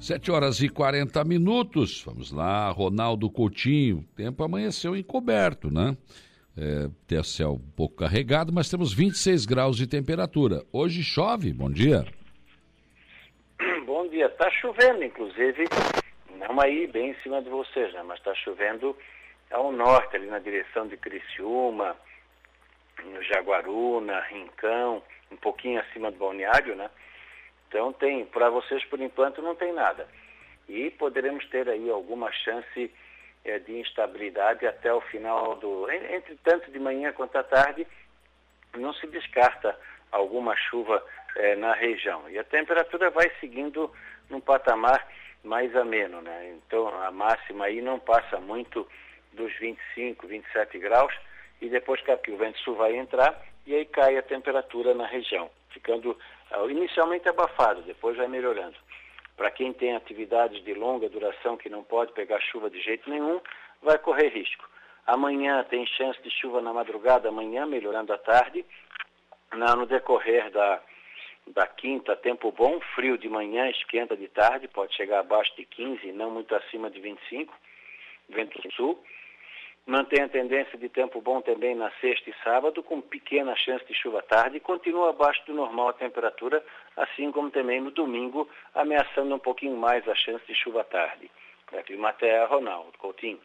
7 horas e 40 minutos. Vamos lá, Ronaldo Coutinho. O tempo amanheceu encoberto, né? É, tem céu um pouco carregado, mas temos 26 graus de temperatura. Hoje chove. Bom dia. Bom dia. Está chovendo, inclusive, não aí bem em cima de vocês, né? Mas está chovendo ao norte, ali na direção de Criciúma, no Jaguaruna, Rincão, um pouquinho acima do balneário, né? Então tem, para vocês por enquanto não tem nada. E poderemos ter aí alguma chance é, de instabilidade até o final do. Entre tanto de manhã quanto à tarde, não se descarta alguma chuva é, na região. E a temperatura vai seguindo num patamar mais ameno, né? Então a máxima aí não passa muito dos 25, 27 graus e depois que o vento sul vai entrar e aí cai a temperatura na região, ficando uh, inicialmente abafado, depois vai melhorando. Para quem tem atividades de longa duração que não pode pegar chuva de jeito nenhum, vai correr risco. Amanhã tem chance de chuva na madrugada, amanhã melhorando à tarde. No decorrer da, da quinta, tempo bom, frio de manhã, esquenta de tarde, pode chegar abaixo de 15, não muito acima de 25, vento sul. Mantém a tendência de tempo bom também na sexta e sábado, com pequena chance de chuva tarde, e continua abaixo do normal a temperatura, assim como também no domingo, ameaçando um pouquinho mais a chance de chuva tarde. Da Climatea, Ronaldo Coutinho.